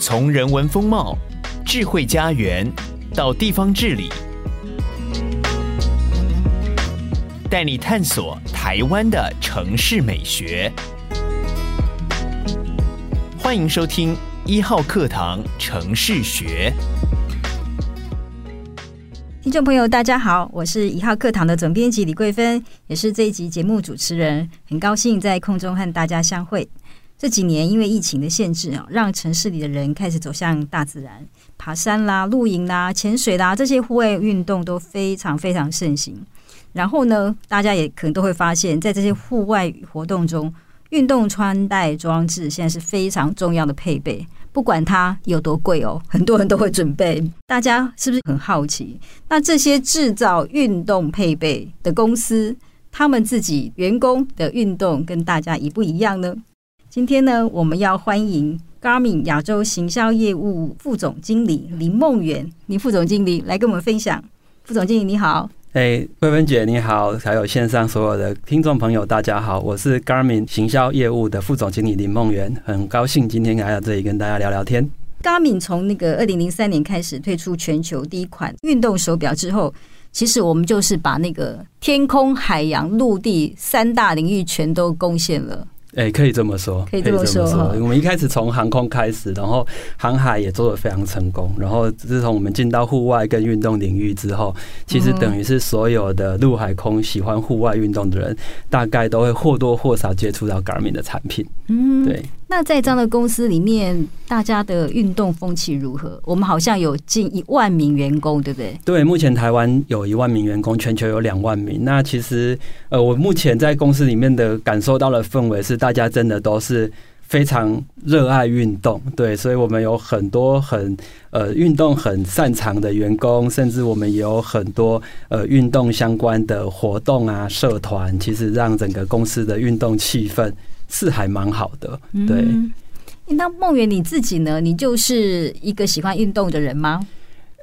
从人文风貌、智慧家园到地方治理，带你探索台湾的城市美学。欢迎收听一号课堂城市学。听众朋友，大家好，我是一号课堂的总编辑李桂芬，也是这一集节目主持人，很高兴在空中和大家相会。这几年因为疫情的限制啊，让城市里的人开始走向大自然，爬山啦、露营啦、潜水啦，这些户外运动都非常非常盛行。然后呢，大家也可能都会发现，在这些户外活动中，运动穿戴装置现在是非常重要的配备。不管它有多贵哦，很多人都会准备。大家是不是很好奇？那这些制造运动配备的公司，他们自己员工的运动跟大家一不一样呢？今天呢，我们要欢迎 Garmin 亚洲行销业务副总经理林梦圆，林副总经理来跟我们分享。副总经理你好。哎，慧芬姐你好，还有线上所有的听众朋友，大家好，我是 Garmin 行销业务的副总经理林梦圆，很高兴今天来到这里跟大家聊聊天。Garmin 从那个二零零三年开始推出全球第一款运动手表之后，其实我们就是把那个天空、海洋、陆地三大领域全都贡献了。哎、欸，可以这么说，可以这么说。我们一开始从航空开始，然后航海也做得非常成功。然后自从我们进到户外跟运动领域之后，其实等于是所有的陆海空喜欢户外运动的人，大概都会或多或少接触到 Garmin 的产品。嗯，对。那在这样的公司里面，大家的运动风气如何？我们好像有近一万名员工，对不对？对，目前台湾有一万名员工，全球有两万名。那其实，呃，我目前在公司里面的感受到的氛围是，大家真的都是非常热爱运动。对，所以我们有很多很呃运动很擅长的员工，甚至我们也有很多呃运动相关的活动啊、社团，其实让整个公司的运动气氛。是还蛮好的，对。嗯，那梦圆你自己呢？你就是一个喜欢运动的人吗？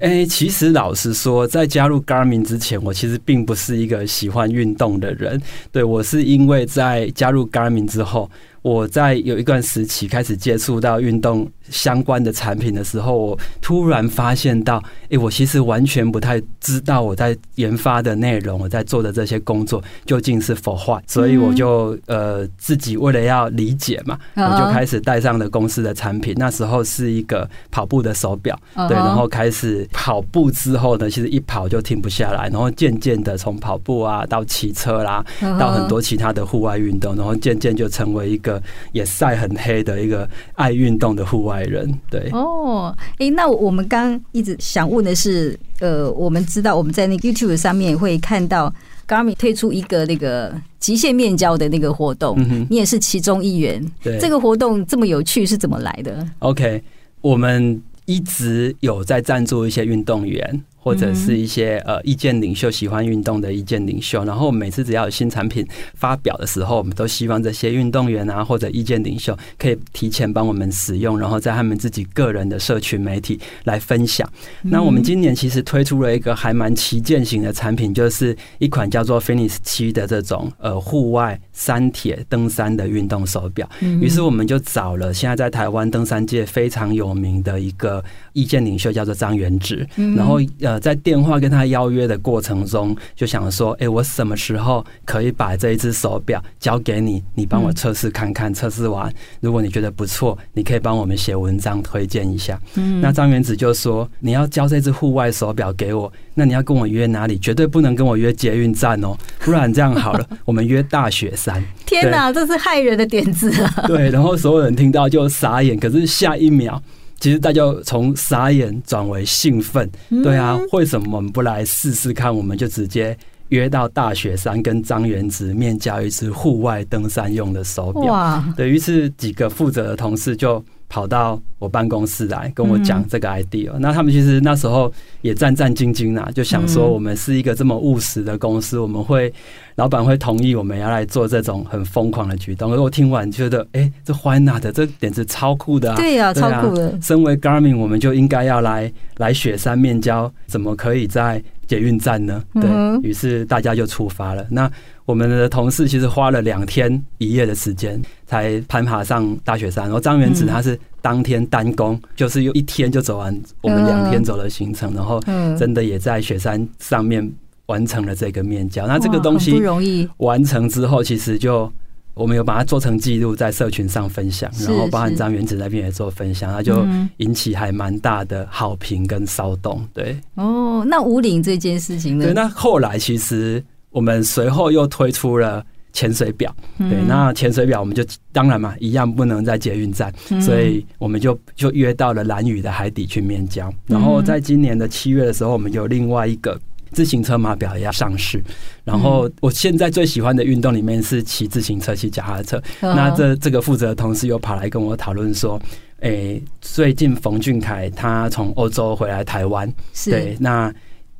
哎、欸，其实老实说，在加入 Garmin 之前，我其实并不是一个喜欢运动的人。对，我是因为在加入 Garmin 之后。我在有一段时期开始接触到运动相关的产品的时候，我突然发现到，诶，我其实完全不太知道我在研发的内容，我在做的这些工作究竟是 for what，所以我就呃自己为了要理解嘛，我就开始带上了公司的产品。那时候是一个跑步的手表，对，然后开始跑步之后呢，其实一跑就停不下来，然后渐渐的从跑步啊到骑车啦，到很多其他的户外运动，然后渐渐就成为一个。也晒很黑的一个爱运动的户外人，对哦，哎，那我们刚一直想问的是，呃，我们知道我们在那个 YouTube 上面会看到 Garmin 推出一个那个极限面交的那个活动，嗯，你也是其中一员。对，这个活动这么有趣是怎么来的？OK，我们一直有在赞助一些运动员。或者是一些呃意见领袖，喜欢运动的意见领袖，然后每次只要有新产品发表的时候，我们都希望这些运动员啊或者意见领袖可以提前帮我们使用，然后在他们自己个人的社群媒体来分享。那我们今年其实推出了一个还蛮旗舰型的产品，就是一款叫做 Finish 七的这种呃户外三铁登山的运动手表。于是我们就找了现在在台湾登山界非常有名的一个意见领袖，叫做张元直，然后呃。在电话跟他邀约的过程中，就想说：“哎，我什么时候可以把这一只手表交给你？你帮我测试看看。测试完，如果你觉得不错，你可以帮我们写文章推荐一下。”嗯，那张元子就说：“你要交这只户外手表给我，那你要跟我约哪里？绝对不能跟我约捷运站哦，不然这样好了，我们约大雪山。”天哪，这是害人的点子啊！对，然后所有人听到就傻眼，可是下一秒。其实大家从傻眼转为兴奋，对啊，为什么我们不来试试看？我们就直接约到大雪山跟张元直面交一只户外登山用的手表。哇！对，于是几个负责的同事就跑到我办公室来跟我讲这个 idea。那他们其实那时候也战战兢兢啊，就想说我们是一个这么务实的公司，我们会。老板会同意我们要来做这种很疯狂的举动，而我听完觉得，哎、欸，这 why not 的，这点子超酷的啊！对呀、啊，超酷的。身为 Garmin，我们就应该要来来雪山面交，怎么可以在捷运站呢？对，于是大家就出发了。那我们的同事其实花了两天一夜的时间才攀爬上大雪山，然后张元子他是当天单攻，就是用一天就走完我们两天走的行程，然后真的也在雪山上面完成了这个面交。那这个东西不容易完成之后，其实就我们有把它做成记录，在社群上分享，然后包含张元子那边也做分享，那就引起还蛮大的好评跟骚动。对，哦，那武岭这件事情呢？对，那后来其实。我们随后又推出了潜水表，对，那潜水表我们就当然嘛，一样不能在捷运站，所以我们就就约到了蓝屿的海底去面交。然后在今年的七月的时候，我们有另外一个自行车码表也要上市。然后我现在最喜欢的运动里面是骑自行车、骑脚踏车。那这这个负责的同事又跑来跟我讨论说，诶，最近冯俊凯他从欧洲回来台湾，对，那。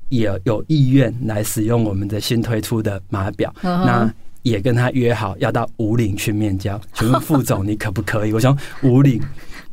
也有意愿来使用我们的新推出的码表，那也跟他约好要到五岭去面交。请问副总，你可不可以？我想五岭，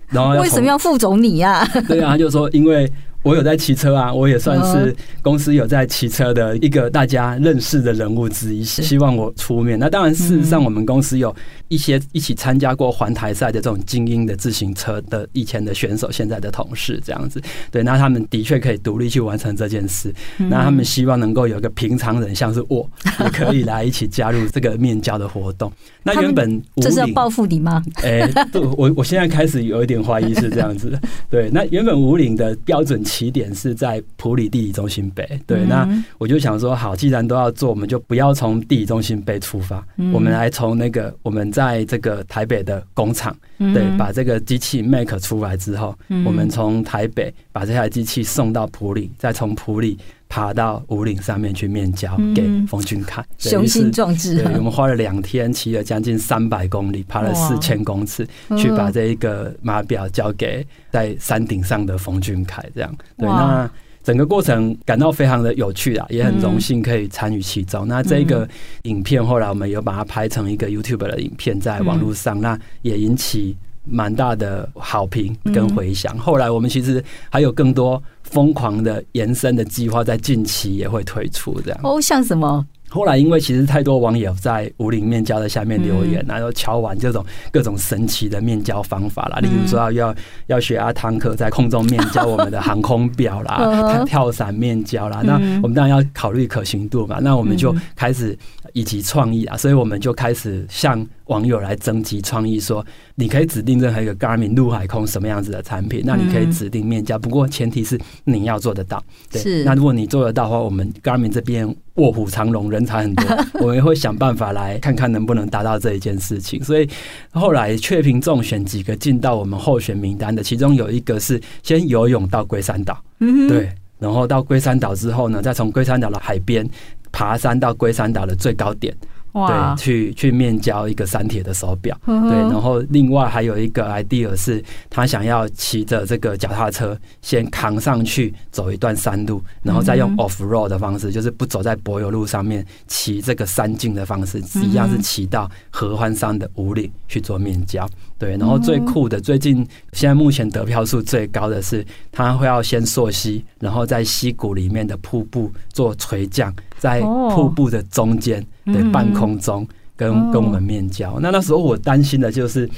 然后为什么要副总你呀？对啊，他就说因为。我有在骑车啊，我也算是公司有在骑车的一个大家认识的人物之一，希望我出面。那当然，事实上我们公司有一些一起参加过环台赛的这种精英的自行车的以前的选手，现在的同事这样子。对，那他们的确可以独立去完成这件事。那他们希望能够有一个平常人，像是我，也可以来一起加入这个面交的活动。那原本这是要报复你吗？哎，对，我我现在开始有一点怀疑是这样子的。对，那原本五岭的标准。起点是在普里地理中心北，对，那我就想说，好，既然都要做，我们就不要从地理中心北出发，我们来从那个我们在这个台北的工厂，对，把这个机器 make 出来之后，我们从台北把这台机器送到普里，再从普里爬到五岭上面去面交给冯俊凯，雄心壮志。对，我们花了两天，骑了将近三百公里，爬了四千公尺，去把这一个码表交给在山顶上的冯俊凯，这样。对，那整个过程感到非常的有趣啊，也很荣幸可以参与其中。那这个影片后来我们有把它拍成一个 YouTube 的影片，在网络上，那也引起蛮大的好评跟回响。后来我们其实还有更多。疯狂的延伸的计划在近期也会推出，这样哦，像什么？后来因为其实太多网友在武岭面交的下面留言，然后敲完这种各种神奇的面交方法啦，例如说要要要学阿汤哥在空中面交我们的航空表啦，跳伞面交啦，那我们当然要考虑可行度嘛，那我们就开始以及创意啊，所以我们就开始向网友来征集创意，说你可以指定任何一个 Garmin 陆海空什么样子的产品，那你可以指定面交，不过前提是你要做得到。对，那如果你做得到的话，我们 Garmin 这边卧虎藏龙，人才很多，我们也会想办法来看看能不能达到这一件事情。所以后来雀屏中选几个进到我们候选名单的，其中有一个是先游泳到龟山岛，对，然后到龟山岛之后呢，再从龟山岛的海边爬山到龟山岛的最高点。对，去去面交一个三铁的手表，对，然后另外还有一个 idea 是，他想要骑着这个脚踏车先扛上去走一段山路，然后再用 off road 的方式，就是不走在柏油路上面，骑这个山径的方式，一样是骑到合欢山的五岭去做面交。对，然后最酷的，最近现在目前得票数最高的是，他会要先溯溪，然后在溪谷里面的瀑布做垂降，在瀑布的中间，对，半空中跟跟我们面交。那那时候我担心的就是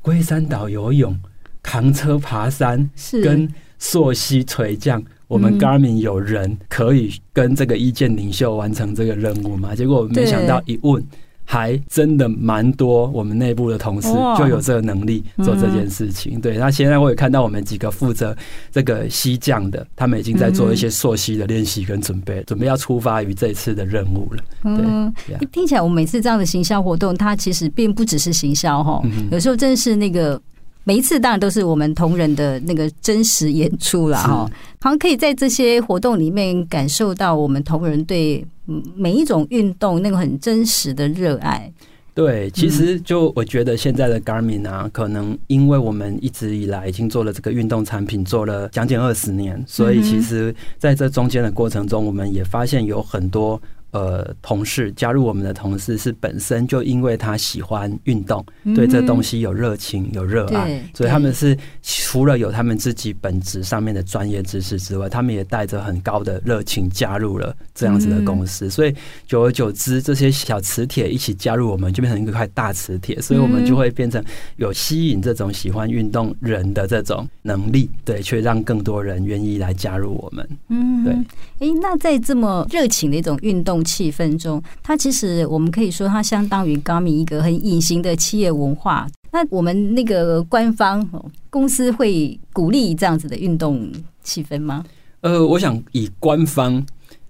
龟山岛游泳、扛车爬山跟溯溪垂降，我们 Garmin 有人可以跟这个意见领袖完成这个任务吗？结果没想到一问。还真的蛮多，我们内部的同事就有这个能力做这件事情。对，那现在我也看到我们几个负责这个西降的，他们已经在做一些溯溪的练习跟准备，准备要出发于这次的任务了。嗯，听起来我们每次这样的行销活动，它其实并不只是行销哈，有时候真是那个。每一次当然都是我们同仁的那个真实演出了哈，好像可以在这些活动里面感受到我们同仁对每一种运动那个很真实的热爱。对，其实就我觉得现在的 Garmin 啊，可能因为我们一直以来已经做了这个运动产品，做了将近二十年，所以其实在这中间的过程中，我们也发现有很多。呃，同事加入我们的同事是本身就因为他喜欢运动，对这东西有热情、有热爱，所以他们是除了有他们自己本职上面的专业知识之外，他们也带着很高的热情加入了这样子的公司。所以久而久之，这些小磁铁一起加入我们，就变成一块大磁铁，所以我们就会变成有吸引这种喜欢运动人的这种能力，对，却让更多人愿意来加入我们。嗯，对。哎，那在这么热情的一种运动气氛中，它其实我们可以说，它相当于 Garmin 一个很隐形的企业文化。那我们那个官方公司会鼓励这样子的运动气氛吗？呃，我想以官方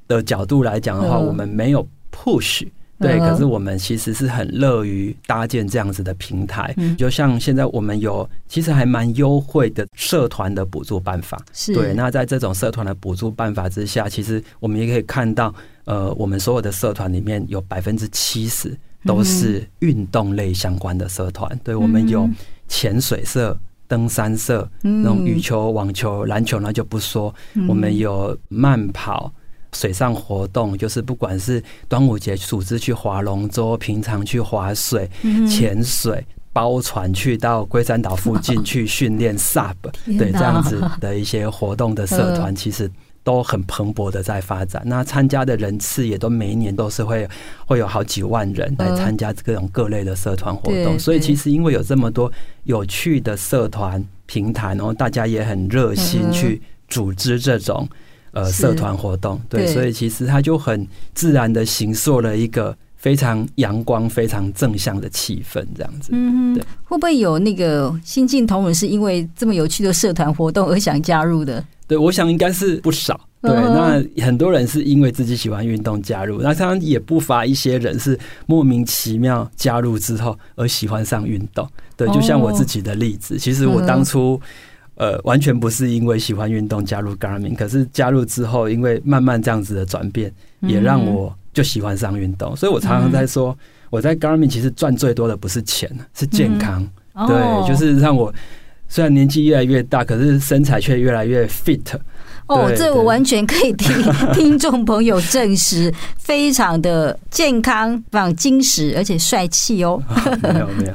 的角度来讲的话，我们没有 push。对，可是我们其实是很乐于搭建这样子的平台，就像现在我们有其实还蛮优惠的社团的补助办法。是，对，那在这种社团的补助办法之下，其实我们也可以看到，呃，我们所有的社团里面有百分之七十都是运动类相关的社团。对，我们有潜水社、登山社，那种羽球、网球、篮球那就不说，我们有慢跑。水上活动就是不管是端午节组织去划龙舟，平常去划水、潜水、包船去到龟山岛附近去训练 SUP，对这样子的一些活动的社团，其实都很蓬勃的在发展。那参加的人次也都每一年都是会会有好几万人来参加各种各类的社团活动。所以其实因为有这么多有趣的社团平台，然后大家也很热心去组织这种。呃，社团活动对，所以其实它就很自然的形塑了一个非常阳光、非常正向的气氛，这样子。嗯，对。会不会有那个新进同仁是因为这么有趣的社团活动而想加入的？对，我想应该是不少。对，那很多人是因为自己喜欢运动加入，那当然也不乏一些人是莫名其妙加入之后而喜欢上运动。对，就像我自己的例子，其实我当初。呃，完全不是因为喜欢运动加入 Garmin，可是加入之后，因为慢慢这样子的转变，也让我就喜欢上运动。所以我常常在说，我在 Garmin 其实赚最多的不是钱，是健康。对，就是让我虽然年纪越来越大，可是身材却越来越 fit。哦，这我完全可以听 听众朋友证实，非常的健康，非常精实，而且帅气哦。没有没有，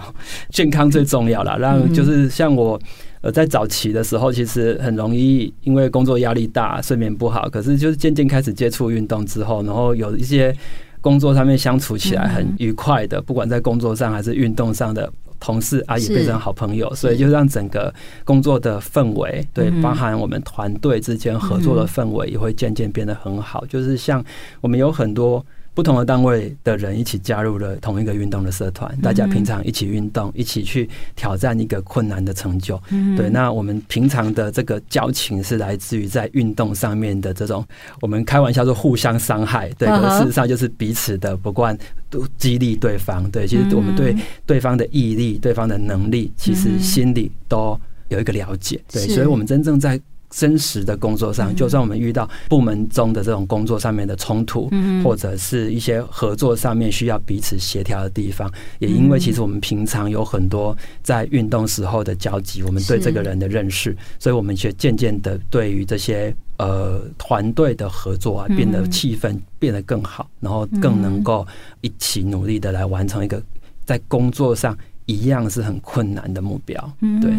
健康最重要了。让就是像我。呃，在早期的时候，其实很容易因为工作压力大，睡眠不好。可是就是渐渐开始接触运动之后，然后有一些工作上面相处起来很愉快的，不管在工作上还是运动上的同事啊，也变成好朋友。所以就让整个工作的氛围，对，包含我们团队之间合作的氛围，也会渐渐变得很好。就是像我们有很多。不同的单位的人一起加入了同一个运动的社团，大家平常一起运动，一起去挑战一个困难的成就。对，那我们平常的这个交情是来自于在运动上面的这种，我们开玩笑说互相伤害。对，可事实上就是彼此的不惯都激励对方。对，其实我们对对方的毅力、对方的能力，其实心里都有一个了解。对，所以我们真正在。真实的工作上，就算我们遇到部门中的这种工作上面的冲突，或者是一些合作上面需要彼此协调的地方，也因为其实我们平常有很多在运动时候的交集，我们对这个人的认识，所以我们却渐渐的对于这些呃团队的合作啊，变得气氛变得更好，然后更能够一起努力的来完成一个在工作上一样是很困难的目标，对。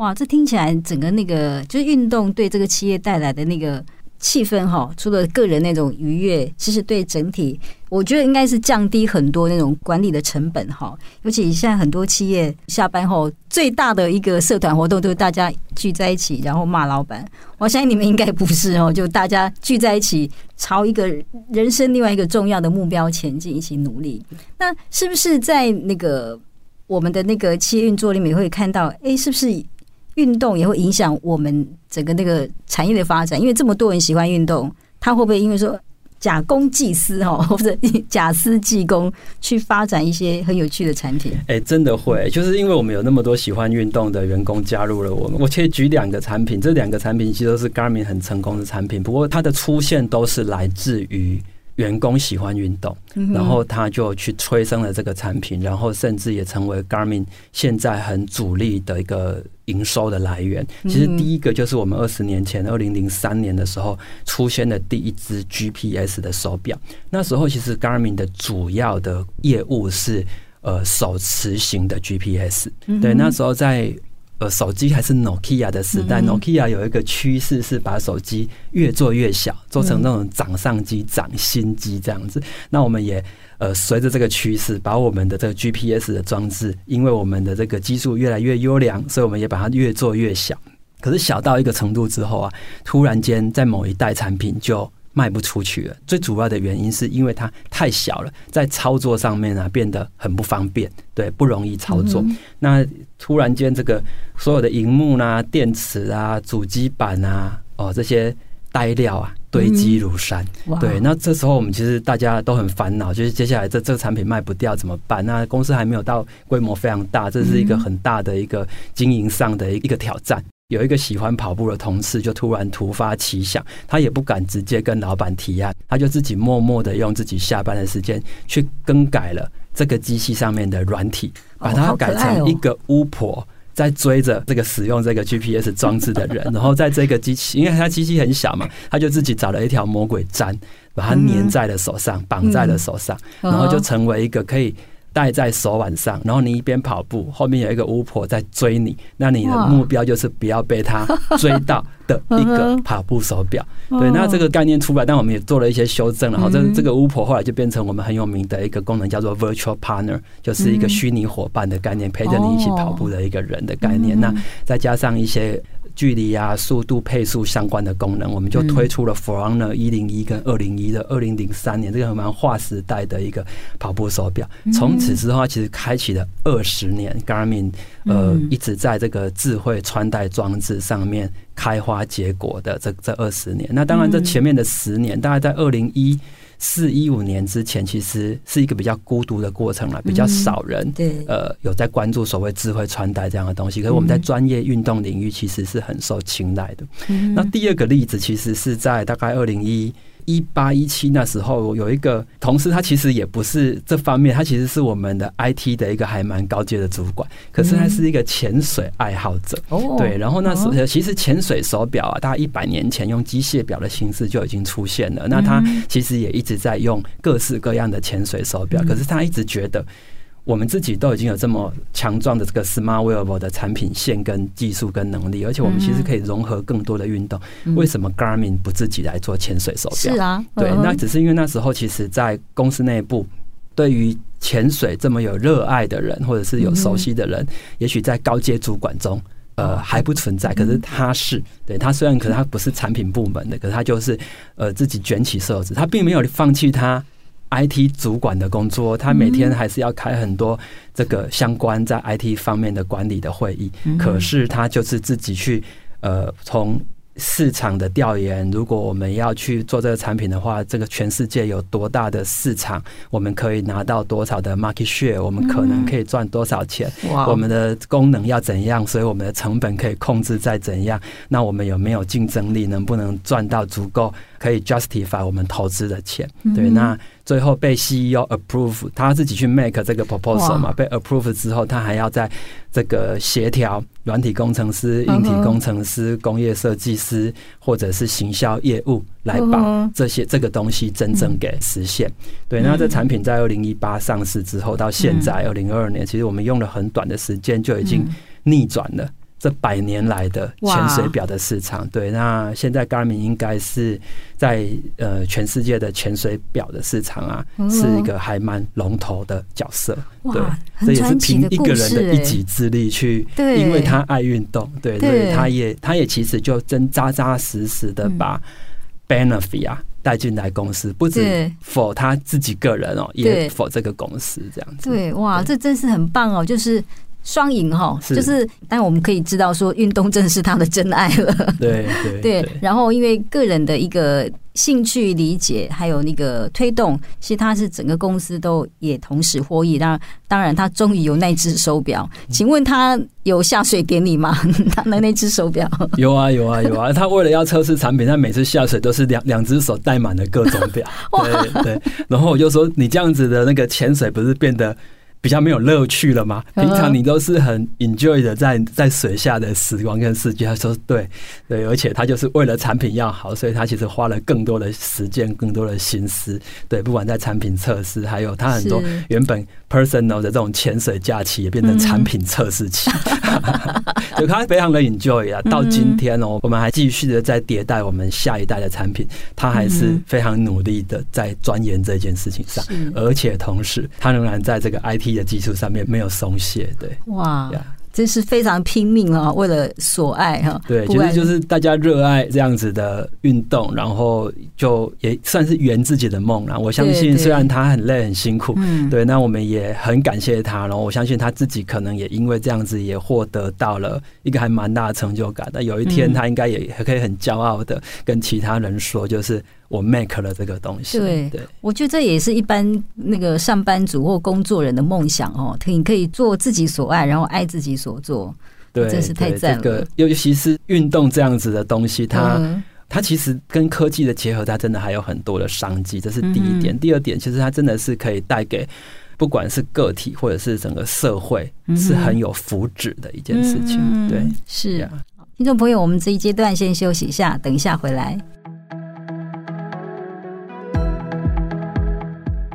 哇，这听起来整个那个就是运动对这个企业带来的那个气氛哈，除了个人那种愉悦，其实对整体，我觉得应该是降低很多那种管理的成本哈。尤其现在很多企业下班后最大的一个社团活动，都是大家聚在一起，然后骂老板。我相信你们应该不是哦，就大家聚在一起，朝一个人生另外一个重要的目标前进，一起努力。那是不是在那个我们的那个企业运作里面会看到？哎，是不是？运动也会影响我们整个那个产业的发展，因为这么多人喜欢运动，他会不会因为说假公济私哈，或者假私济公去发展一些很有趣的产品？哎，真的会，就是因为我们有那么多喜欢运动的员工加入了我们。我可以举两个产品，这两个产品其实都是 Garmin 很成功的产品，不过它的出现都是来自于员工喜欢运动，嗯、然后他就去催生了这个产品，然后甚至也成为 Garmin 现在很主力的一个营收的来源。其实第一个就是我们二十年前，二零零三年的时候出现的第一只 GPS 的手表。那时候其实 Garmin 的主要的业务是呃手持型的 GPS。对，那时候在。呃，手机还是 Nokia 的时代，Nokia 有一个趋势是把手机越做越小，做成那种掌上机、掌心机这样子。那我们也呃随着这个趋势，把我们的这个 GPS 的装置，因为我们的这个技术越来越优良，所以我们也把它越做越小。可是小到一个程度之后啊，突然间在某一代产品就卖不出去了，最主要的原因是因为它太小了，在操作上面啊变得很不方便，对，不容易操作。嗯、那突然间，这个所有的荧幕啦、电池啊、主机板啊，哦，这些呆料啊堆积如山，嗯、对。那这时候我们其实大家都很烦恼，就是接下来这这个产品卖不掉怎么办？那公司还没有到规模非常大，这是一个很大的一个经营上的一个挑战。有一个喜欢跑步的同事，就突然突发奇想，他也不敢直接跟老板提案，他就自己默默的用自己下班的时间去更改了这个机器上面的软体，把它改成一个巫婆在追着这个使用这个 GPS 装置的人，然后在这个机器，因为他机器很小嘛，他就自己找了一条魔鬼粘，把它粘在了手上，绑在了手上，然后就成为一个可以。戴在手腕上，然后你一边跑步，后面有一个巫婆在追你，那你的目标就是不要被她追到的一个跑步手表。对，那这个概念出来，但我们也做了一些修正，然后这这个巫婆后来就变成我们很有名的一个功能，叫做 Virtual Partner，就是一个虚拟伙伴的概念，陪着你一起跑步的一个人的概念。那再加上一些。距离啊、速度、配速相关的功能，我们就推出了 Forerunner 一零一跟二零一的二零零三年，这个蛮划时代的一个跑步手表。从此之后，其实开启了二十年，Garmin 呃一直在这个智慧穿戴装置上面开花结果的这这二十年。那当然，这前面的十年，大概在二零一。四一五年之前，其实是一个比较孤独的过程了，比较少人、嗯、对呃有在关注所谓智慧穿戴这样的东西。可是我们在专业运动领域其实是很受青睐的。嗯、那第二个例子，其实是在大概二零一。一八一七那时候有一个同事，他其实也不是这方面，他其实是我们的 IT 的一个还蛮高阶的主管，可是他是一个潜水爱好者。哦，对，然后那时候其实潜水手表啊，大概一百年前用机械表的形式就已经出现了。那他其实也一直在用各式各样的潜水手表，可是他一直觉得。我们自己都已经有这么强壮的这个 smart wearable 的产品线跟技术跟能力，而且我们其实可以融合更多的运动。为什么 Garmin 不自己来做潜水手表？是啊，对，那只是因为那时候其实，在公司内部，对于潜水这么有热爱的人，或者是有熟悉的人，也许在高阶主管中，呃，还不存在。可是他是，对，他虽然可能他不是产品部门的，可是他就是呃自己卷起袖子，他并没有放弃他。IT 主管的工作，他每天还是要开很多这个相关在 IT 方面的管理的会议。可是他就是自己去，呃，从。市场的调研，如果我们要去做这个产品的话，这个全世界有多大的市场，我们可以拿到多少的 market share，我们可能可以赚多少钱，我们的功能要怎样，所以我们的成本可以控制在怎样，那我们有没有竞争力，能不能赚到足够可以 justify 我们投资的钱？对，那最后被 CEO approve，他自己去 make 这个 proposal 嘛，被 approve 之后，他还要在这个协调。软体工程师、硬体工程师、工业设计师，或者是行销业务，来把这些这个东西真正给实现。对，那这产品在二零一八上市之后，到现在二零二二年，其实我们用了很短的时间就已经逆转了。这百年来的潜水表的市场，对，那现在 Garmin 应该是在呃全世界的潜水表的市场啊，是一个还蛮龙头的角色。对，这也是凭一个人的一己之力去，因为他爱运动，对，所以他也他也其实就真扎扎实实的把 benefit 啊带进来公司，不止 for 他自己个人哦，也 for 这个公司这样子。对，哇，这真是很棒哦，就是。双赢哈，就是，但我们可以知道说，运动真的是他的真爱了。对对 对，然后因为个人的一个兴趣理解，还有那个推动，其实他是整个公司都也同时获益。当然，当然他终于有那只手表，请问他有下水典礼吗？他的那只手表？有啊有啊有啊！他为了要测试产品，他每次下水都是两两只手戴满了各种表。对对，然后我就说，你这样子的那个潜水不是变得？比较没有乐趣了嘛？平常你都是很 enjoy 的在在水下的时光跟世界。他说对对，而且他就是为了产品要好，所以他其实花了更多的时间、更多的心思。对，不管在产品测试，还有他很多原本 personal 的这种潜水假期，也变成产品测试期。就他非常的 enjoy 啊！到今天哦，我们还继续的在迭代我们下一代的产品，他还是非常努力的在钻研这件事情上，而且同时他仍然在这个 IT。的技术上面没有松懈，对，哇，真是非常拼命啊！为了所爱哈，对，其实就是大家热爱这样子的运动，然后就也算是圆自己的梦了。我相信，虽然他很累很辛苦，对，那我们也很感谢他。然后我相信他自己可能也因为这样子，也获得到了一个还蛮大的成就感。那有一天，他应该也可以很骄傲的跟其他人说，就是。我 make 了这个东西，对，对，我觉得这也是一般那个上班族或工作人的梦想哦。你可以做自己所爱，然后爱自己所做，对，真是太赞了。这个尤其是运动这样子的东西，它、嗯、它其实跟科技的结合，它真的还有很多的商机。这是第一点。嗯、第二点，其实它真的是可以带给不管是个体或者是整个社会，是很有福祉的一件事情。嗯、对，是。听众朋友，我们这一阶段先休息一下，等一下回来。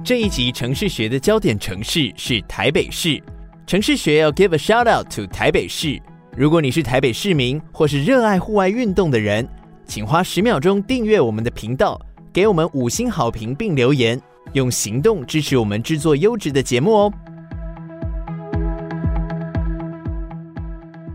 这一集城市学的焦点城市是台北市。城市学要 give a shout out to 台北市。如果你是台北市民或是热爱户外运动的人，请花十秒钟订阅我们的频道，给我们五星好评并留言，用行动支持我们制作优质的节目哦。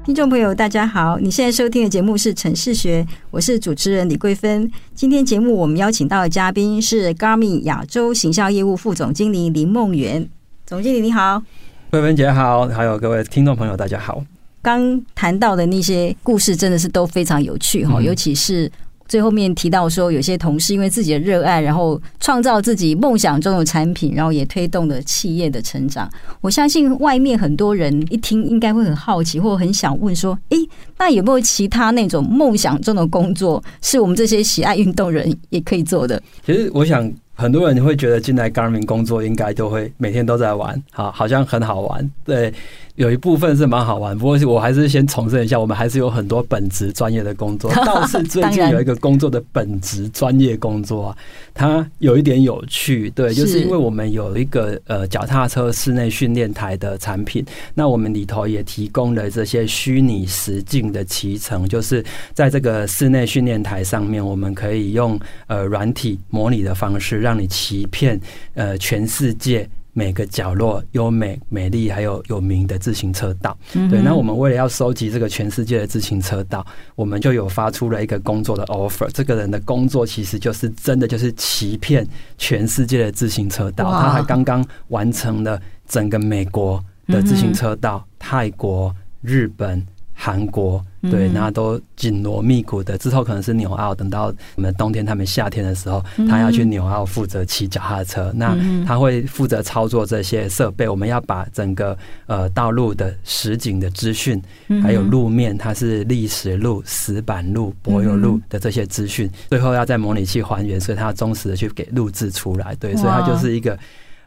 听众朋友，大家好！你现在收听的节目是《城市学》，我是主持人李桂芬。今天节目我们邀请到的嘉宾是 Garmin 亚洲行销业务副总经理林梦圆。总经理你好，桂芬姐好，还有各位听众朋友大家好。刚谈到的那些故事真的是都非常有趣哈，尤其是。最后面提到说，有些同事因为自己的热爱，然后创造自己梦想中的产品，然后也推动了企业的成长。我相信外面很多人一听，应该会很好奇，或很想问说：诶，那有没有其他那种梦想中的工作，是我们这些喜爱运动人也可以做的？其实，我想很多人会觉得进来 Garmin 工作，应该都会每天都在玩，好，好像很好玩，对。有一部分是蛮好玩，不过我还是先重申一下，我们还是有很多本职专业的工作。倒是最近有一个工作的本职专业工作啊，它有一点有趣，对，就是因为我们有一个呃脚踏车室内训练台的产品，那我们里头也提供了这些虚拟实境的骑乘，就是在这个室内训练台上面，我们可以用呃软体模拟的方式，让你骑遍呃全世界。每个角落优美、美丽还有有名的自行车道，对。那我们为了要收集这个全世界的自行车道，我们就有发出了一个工作的 offer。这个人的工作其实就是真的就是欺骗全世界的自行车道。他还刚刚完成了整个美国的自行车道、泰国、日本。韩国对，那都紧锣密鼓的。之后可能是纽澳，等到我们冬天、他们夏天的时候，他要去纽澳负责骑脚踏车。那他会负责操作这些设备。我们要把整个呃道路的实景的资讯，还有路面它是砾石路、石板路、柏油路的这些资讯，最后要在模拟器还原，所以他要忠实的去给录制出来。对，所以他就是一个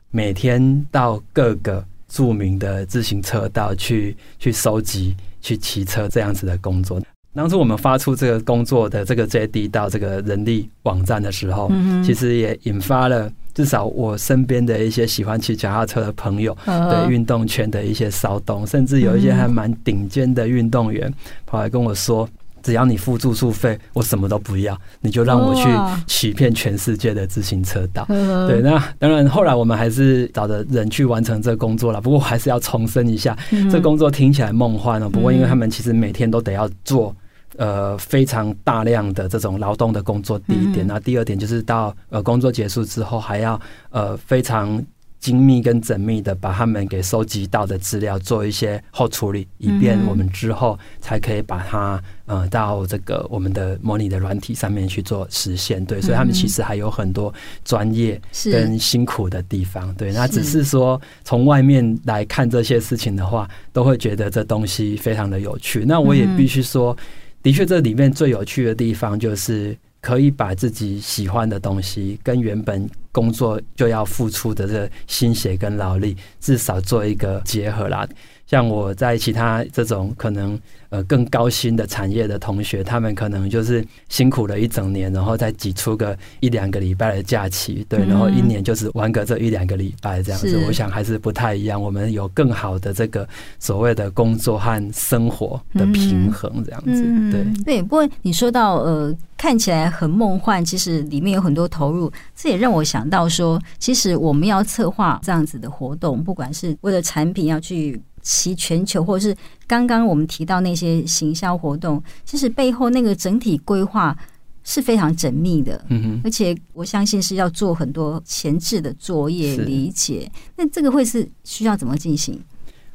每天到各个著名的自行车道去去收集。去骑车这样子的工作。当初我们发出这个工作的这个 JD 到这个人力网站的时候，其实也引发了至少我身边的一些喜欢骑脚踏车的朋友对运动圈的一些骚动，甚至有一些还蛮顶尖的运动员跑来跟我说。只要你付住宿费，我什么都不要，你就让我去欺骗全世界的自行车道。对，那当然后来我们还是找的人去完成这个工作了。不过我还是要重申一下，这工作听起来梦幻哦。不过因为他们其实每天都得要做呃非常大量的这种劳动的工作，第一点。那第二点就是到呃工作结束之后还要呃非常。精密跟缜密的把他们给收集到的资料做一些后处理，以便我们之后才可以把它呃到这个我们的模拟的软体上面去做实现。对，所以他们其实还有很多专业跟辛苦的地方。对，那只是说从外面来看这些事情的话，都会觉得这东西非常的有趣。那我也必须说，的确这里面最有趣的地方就是。可以把自己喜欢的东西跟原本工作就要付出的这心血跟劳力，至少做一个结合啦。像我在其他这种可能呃更高薪的产业的同学，他们可能就是辛苦了一整年，然后再挤出个一两个礼拜的假期，对，然后一年就是玩个这一两个礼拜这样子。我想还是不太一样。我们有更好的这个所谓的工作和生活的平衡，这样子。对对。不过你说到呃看起来很梦幻，其实里面有很多投入，这也让我想到说，其实我们要策划这样子的活动，不管是为了产品要去。其全球，或者是刚刚我们提到那些行销活动，其实背后那个整体规划是非常缜密的。嗯哼，而且我相信是要做很多前置的作业理解。那这个会是需要怎么进行？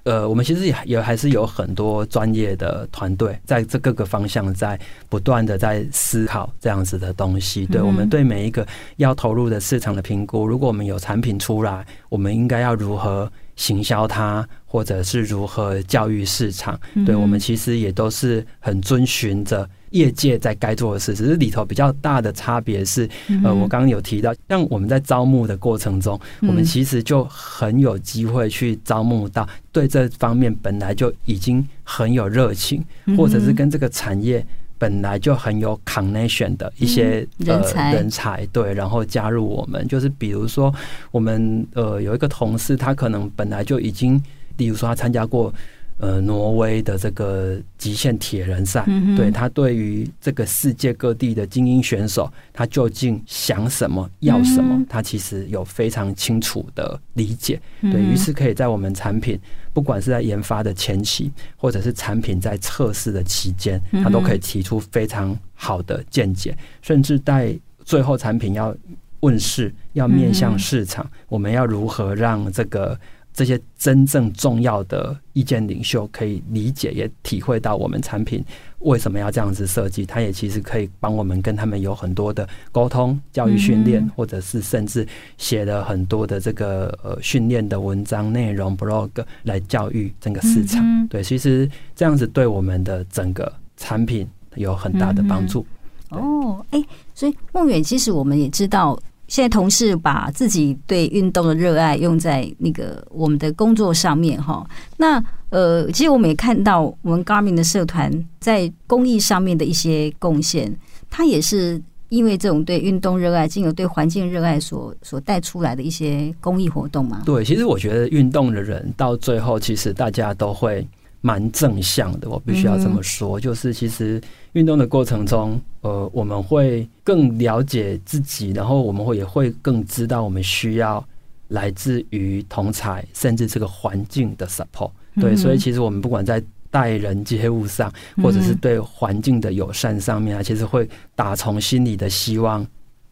呃，我们其实也也还是有很多专业的团队在这各个方向在不断的在思考这样子的东西。对，我们对每一个要投入的市场的评估，如果我们有产品出来，我们应该要如何行销它，或者是如何教育市场？对，我们其实也都是很遵循着业界在该做的事。只是里头比较大的差别是，呃，我刚刚有提到，像我们在招募的过程中，我们其实就很有机会去招募到对这方面本来就已经很有热情，或者是跟这个产业。本来就很有 connection 的一些人才，人才对，然后加入我们，就是比如说我们呃有一个同事，他可能本来就已经，例如说他参加过。呃，挪威的这个极限铁人赛，嗯、对他对于这个世界各地的精英选手，他究竟想什么、要什么，嗯、他其实有非常清楚的理解。嗯、对，于是可以在我们产品，不管是在研发的前期，或者是产品在测试的期间，他都可以提出非常好的见解，嗯、甚至在最后产品要问世、要面向市场，嗯、我们要如何让这个。这些真正重要的意见领袖可以理解，也体会到我们产品为什么要这样子设计。他也其实可以帮我们跟他们有很多的沟通、教育训练，或者是甚至写了很多的这个呃训练的文章内容 blog 来教育整个市场。对，其实这样子对我们的整个产品有很大的帮助。哦，哎，所以梦远，其实我们也知道。现在同事把自己对运动的热爱用在那个我们的工作上面哈。那呃，其实我们也看到我们 Garmin 的社团在公益上面的一些贡献，它也是因为这种对运动热爱，进而对环境热爱所所带出来的一些公益活动嘛。对，其实我觉得运动的人到最后，其实大家都会。蛮正向的，我必须要这么说，就是其实运动的过程中，呃，我们会更了解自己，然后我们会也会更知道我们需要来自于同才甚至这个环境的 support。对，所以其实我们不管在待人接物上，或者是对环境的友善上面啊，其实会打从心里的希望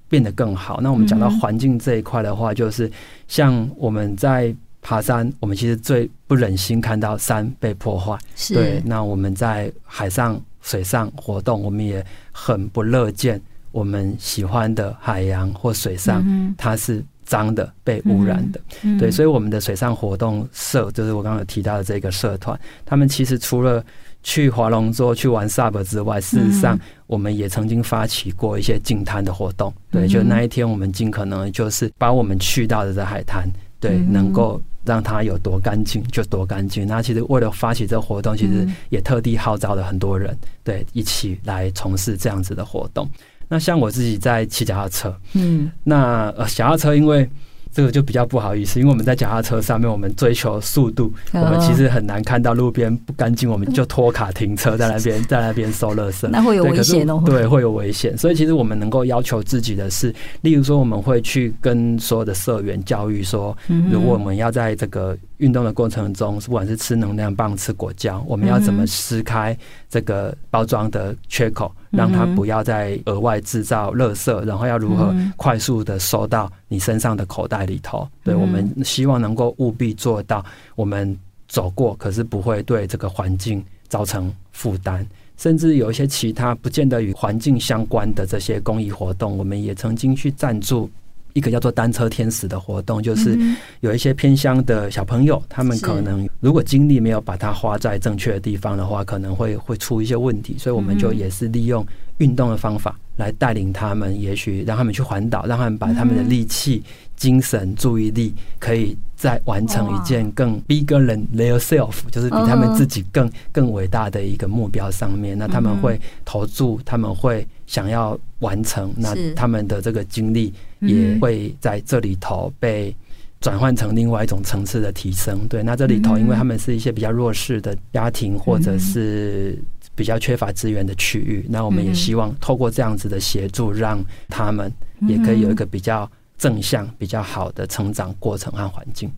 变得更好。那我们讲到环境这一块的话，就是像我们在。爬山，我们其实最不忍心看到山被破坏。是对，那我们在海上、水上活动，我们也很不乐见我们喜欢的海洋或水上，它是脏的、被污染的。对，所以我们的水上活动社，就是我刚刚有提到的这个社团，他们其实除了去划龙舟、去玩 SUP 之外，事实上我们也曾经发起过一些净滩的活动。对，就那一天，我们尽可能就是把我们去到的这海滩，对，能够。让它有多干净就多干净。那其实为了发起这个活动，其实也特地号召了很多人，对，一起来从事这样子的活动。那像我自己在骑脚踏车，嗯，那呃，脚踏车因为。这个就比较不好意思，因为我们在脚踏车上面，我们追求速度，我们其实很难看到路边不干净，我们就拖卡停车 在那边，在那边收垃圾，那会有危险哦。对，会有危险。所以其实我们能够要求自己的是，例如说，我们会去跟所有的社员教育说，如果我们要在这个运动的过程中，不管是吃能量棒、吃果胶，我们要怎么撕开这个包装的缺口。让它不要再额外制造垃圾，然后要如何快速的收到你身上的口袋里头。对，我们希望能够务必做到，我们走过，可是不会对这个环境造成负担。甚至有一些其他不见得与环境相关的这些公益活动，我们也曾经去赞助。一个叫做单车天使的活动，就是有一些偏乡的小朋友，他们可能如果精力没有把它花在正确的地方的话，可能会会出一些问题，所以我们就也是利用运动的方法来带领他们，也许让他们去环岛，让他们把他们的力气、精神、注意力，可以再完成一件更 bigger than their self，就是比他们自己更更伟大的一个目标上面。那他们会投注，他们会想要完成，那他们的这个精力。也会在这里头被转换成另外一种层次的提升。对，那这里头，因为他们是一些比较弱势的家庭，或者是比较缺乏资源的区域，那我们也希望透过这样子的协助，让他们也可以有一个比较正向、比较好的成长过程和环境。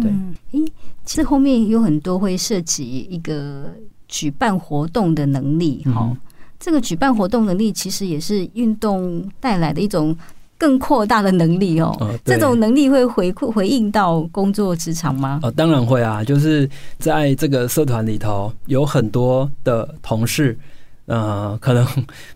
对，诶，其实后面有很多会涉及一个举办活动的能力。哈，这个举办活动能力其实也是运动带来的一种。更扩大的能力哦，哦，这种能力会回馈回应到工作职场吗？哦，当然会啊，就是在这个社团里头，有很多的同事，呃，可能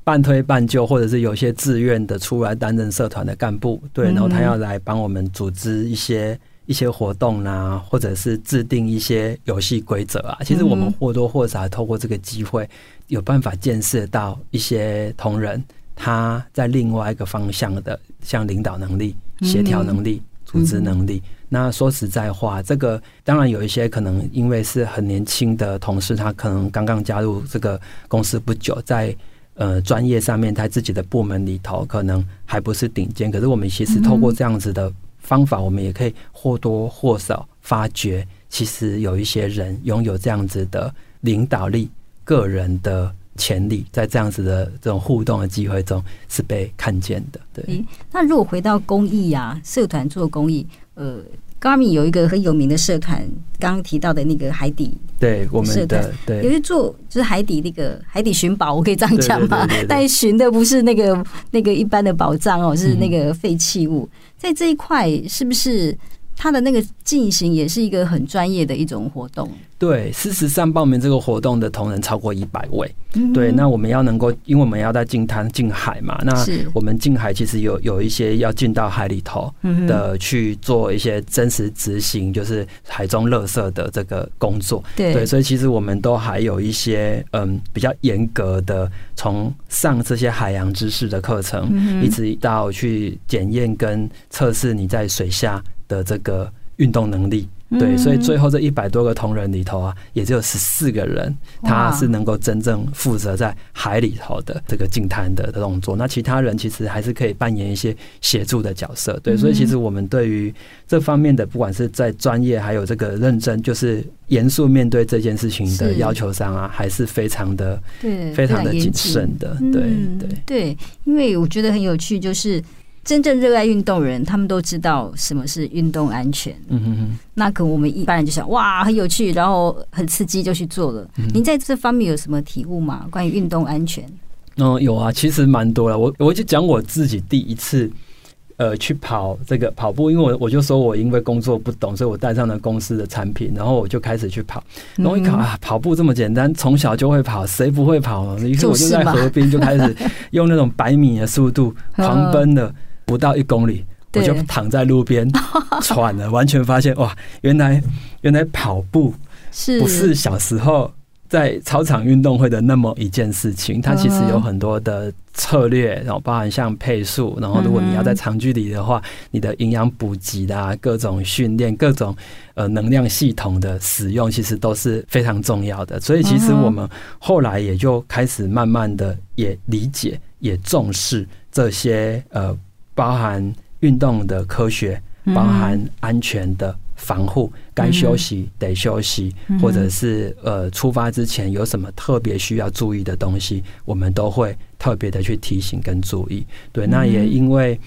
半推半就，或者是有些自愿的出来担任社团的干部，对，然后他要来帮我们组织一些一些活动啊，或者是制定一些游戏规则啊。其实我们或多或少透过这个机会，有办法见识到一些同仁。他在另外一个方向的，像领导能力、协调能力、组织能力。那说实在话，这个当然有一些可能，因为是很年轻的同事，他可能刚刚加入这个公司不久，在呃专业上面，在自己的部门里头可能还不是顶尖。可是我们其实透过这样子的方法，我们也可以或多或少发觉，其实有一些人拥有这样子的领导力、个人的。潜力在这样子的这种互动的机会中是被看见的。对，欸、那如果回到公益啊，社团做公益，呃，Garmin 有一个很有名的社团，刚刚提到的那个海底，对，我们的对，有一做就是海底那个海底寻宝，我可以这样讲吗？但寻的不是那个那个一般的宝藏哦，是那个废弃物，嗯、在这一块是不是？他的那个进行也是一个很专业的一种活动。对，事实上报名这个活动的同仁超过一百位。对，那我们要能够，因为我们要在近滩近海嘛，那我们近海其实有有一些要进到海里头的去做一些真实执行，就是海中垃圾的这个工作。对，所以其实我们都还有一些嗯比较严格的，从上这些海洋知识的课程，一直到去检验跟测试你在水下。的这个运动能力，对，所以最后这一百多个同仁里头啊，也只有十四个人，他是能够真正负责在海里头的这个净滩的动作。那其他人其实还是可以扮演一些协助的角色，对。所以其实我们对于这方面的，不管是在专业还有这个认真，就是严肃面对这件事情的要求上啊，还是非常的对，非常的谨慎的，对对对。因为我觉得很有趣，就是。真正热爱运动人，他们都知道什么是运动安全。嗯哼哼。那可能我们一般人就想，哇，很有趣，然后很刺激，就去做了。您在这方面有什么体悟吗？关于运动安全？嗯，有啊，其实蛮多了。我我就讲我自己第一次，呃，去跑这个跑步，因为我我就说我因为工作不懂，所以我带上了公司的产品，然后我就开始去跑。然后一看啊，跑步这么简单，从小就会跑，谁不会跑呢？于是我就在河边就开始 用那种百米的速度狂奔的。不到一公里，我就躺在路边 喘了，完全发现哇，原来原来跑步是不是小时候在操场运动会的那么一件事情？它其实有很多的策略，然后包含像配速，然后如果你要在长距离的话，你的营养补给的各种训练、各种呃能量系统的使用，其实都是非常重要的。所以其实我们后来也就开始慢慢的也理解、也重视这些呃。包含运动的科学，包含安全的防护，该休息得休息，或者是呃出发之前有什么特别需要注意的东西，我们都会特别的去提醒跟注意。对，那也因为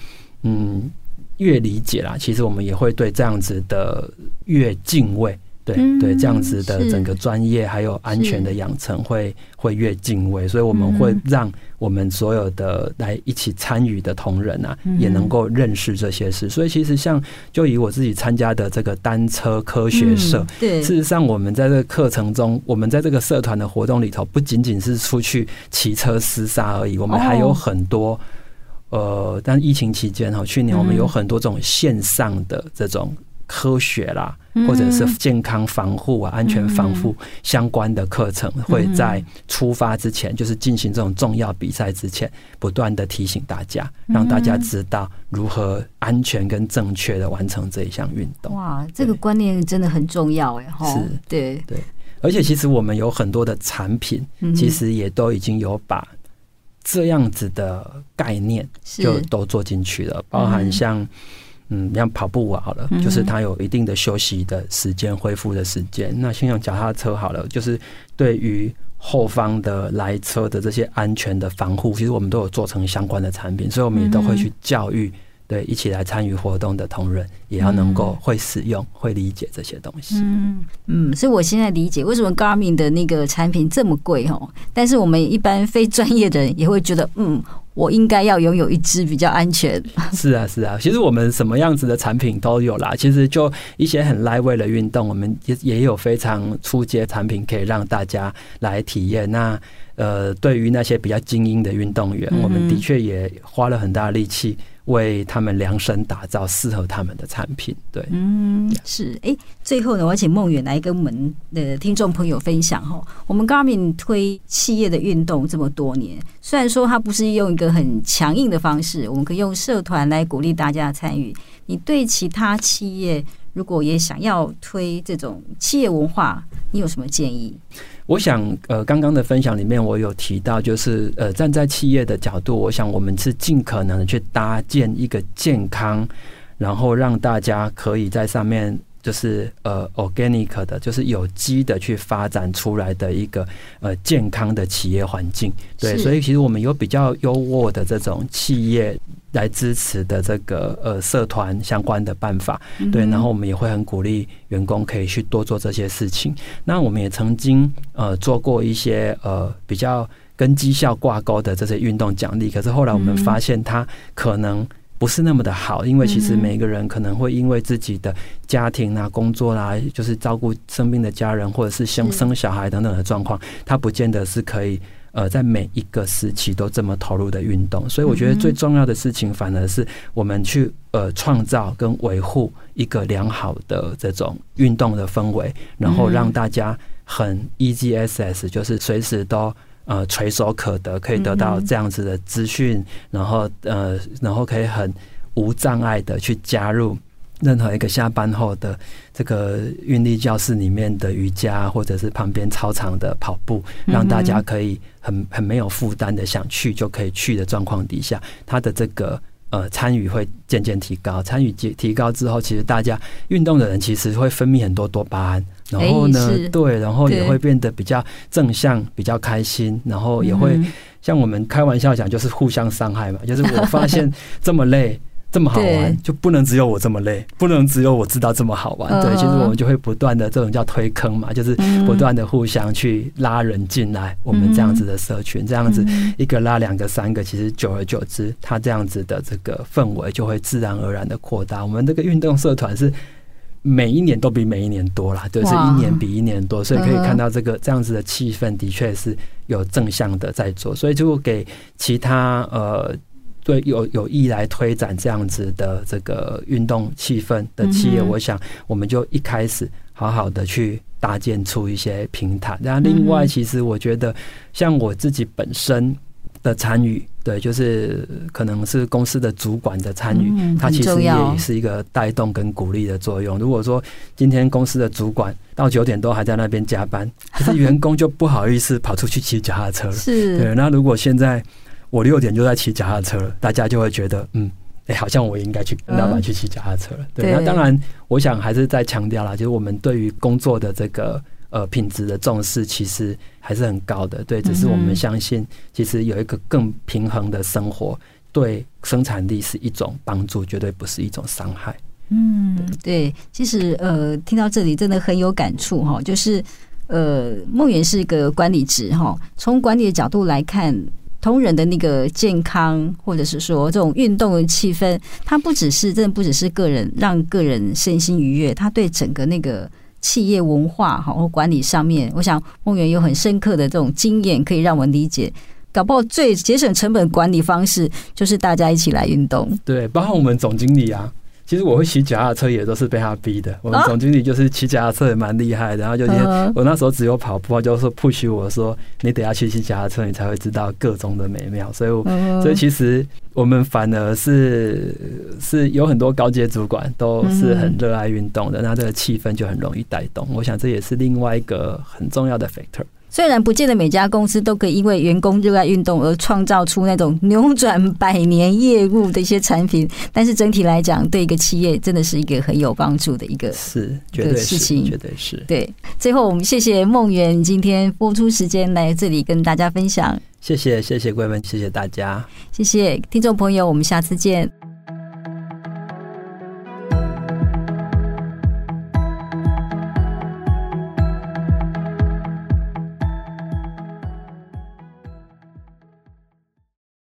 嗯越理解啦，其实我们也会对这样子的越敬畏对对，这样子的整个专业还有安全的养成会会越敬畏，所以我们会让我们所有的来一起参与的同仁啊，也能够认识这些事。所以其实像就以我自己参加的这个单车科学社，对，事实上我们在这个课程中，我们在这个社团的活动里头，不仅仅是出去骑车厮杀而已，我们还有很多呃，但疫情期间哈，去年我们有很多这种线上的这种。科学啦，或者是健康防护啊、安全防护相关的课程，会在出发之前，就是进行这种重要比赛之前，不断的提醒大家，让大家知道如何安全跟正确的完成这一项运动。哇，这个观念真的很重要哎！是，对。对，而且其实我们有很多的产品，其实也都已经有把这样子的概念就都做进去了，包含像。嗯，像跑步好了，就是它有一定的休息的时间、恢复的时间。那先用脚踏车好了，就是对于后方的来车的这些安全的防护，其实我们都有做成相关的产品，所以我们也都会去教育。对，一起来参与活动的同仁也要能够会使用、嗯、会理解这些东西。嗯嗯，所以我现在理解为什么 Garmin 的那个产品这么贵哦。但是我们一般非专业的人也会觉得，嗯，我应该要拥有一支比较安全。是啊，是啊。其实我们什么样子的产品都有啦。其实就一些很 lightweight 的运动，我们也也有非常初阶产品可以让大家来体验。那呃，对于那些比较精英的运动员，嗯、我们的确也花了很大力气。为他们量身打造适合他们的产品，对，嗯，是，哎，最后呢，我请孟远来跟我们的听众朋友分享哈，我们 Garmin 推企业的运动这么多年，虽然说它不是用一个很强硬的方式，我们可以用社团来鼓励大家参与。你对其他企业如果也想要推这种企业文化，你有什么建议？我想，呃，刚刚的分享里面，我有提到，就是呃，站在企业的角度，我想我们是尽可能的去搭建一个健康，然后让大家可以在上面，就是呃，organic 的，就是有机的去发展出来的一个呃健康的企业环境。对，所以其实我们有比较优渥的这种企业。来支持的这个呃社团相关的办法，对，然后我们也会很鼓励员工可以去多做这些事情。那我们也曾经呃做过一些呃比较跟绩效挂钩的这些运动奖励，可是后来我们发现它可能不是那么的好，因为其实每个人可能会因为自己的家庭啊、工作啦、啊，就是照顾生病的家人或者是生生小孩等等的状况，他不见得是可以。呃，在每一个时期都这么投入的运动，所以我觉得最重要的事情，反而是我们去呃创造跟维护一个良好的这种运动的氛围，然后让大家很 access，就是随时都呃垂手可得，可以得到这样子的资讯，然后呃，然后可以很无障碍的去加入。任何一个下班后的这个运力教室里面的瑜伽，或者是旁边操场的跑步，让大家可以很很没有负担的想去就可以去的状况底下，他的这个呃参与会渐渐提高。参与提提高之后，其实大家运动的人其实会分泌很多多巴胺，然后呢，对，然后也会变得比较正向、比较开心，然后也会像我们开玩笑讲，就是互相伤害嘛。就是我发现这么累。这么好玩，就不能只有我这么累，不能只有我知道这么好玩。对，其实我们就会不断的这种叫推坑嘛，就是不断的互相去拉人进来。我们这样子的社群，这样子一个拉两个三个，其实久而久之，它这样子的这个氛围就会自然而然的扩大。我们这个运动社团是每一年都比每一年多啦，对，是一年比一年多，所以可以看到这个这样子的气氛的确是有正向的在做，所以就给其他呃。对，有有意来推展这样子的这个运动气氛的企业，我想我们就一开始好好的去搭建出一些平台。然后另外，其实我觉得像我自己本身的参与，对，就是可能是公司的主管的参与，它其实也是一个带动跟鼓励的作用。如果说今天公司的主管到九点多还在那边加班，可是员工就不好意思跑出去骑脚踏车了。是，对。那如果现在我六点就在骑脚踏车了，大家就会觉得，嗯，哎、欸，好像我应该去跟老板去骑脚踏车了。对，那当然，我想还是再强调啦，就是我们对于工作的这个呃品质的重视，其实还是很高的。对，只是我们相信，其实有一个更平衡的生活，对生产力是一种帮助，绝对不是一种伤害。嗯，对，其实呃，听到这里真的很有感触哈，就是呃，梦圆是一个管理职哈，从管理的角度来看，同仁的那个健康，或者是说这种运动的气氛，它不只是真的不只是个人让个人身心愉悦，它对整个那个企业文化哈或管理上面，我想梦圆有很深刻的这种经验，可以让我理解。搞不好最节省成本管理方式就是大家一起来运动。对，包括我们总经理啊。其实我会骑脚踏车也都是被他逼的。我们总经理就是骑脚踏车也蛮厉害的，然后就是我那时候只有跑步，就是 push 我说你得要去骑脚踏车，你才会知道各种的美妙。所以，所以其实我们反而是是有很多高阶主管都是很热爱运动的，那这个气氛就很容易带动。我想这也是另外一个很重要的 factor。虽然不见得每家公司都可以因为员工热爱运动而创造出那种扭转百年业务的一些产品，但是整体来讲，对一个企业真的是一个很有帮助的一个是绝对事情，绝对是。对，最后我们谢谢梦圆今天播出时间来这里跟大家分享。谢谢谢谢贵们，谢谢大家，谢谢听众朋友，我们下次见。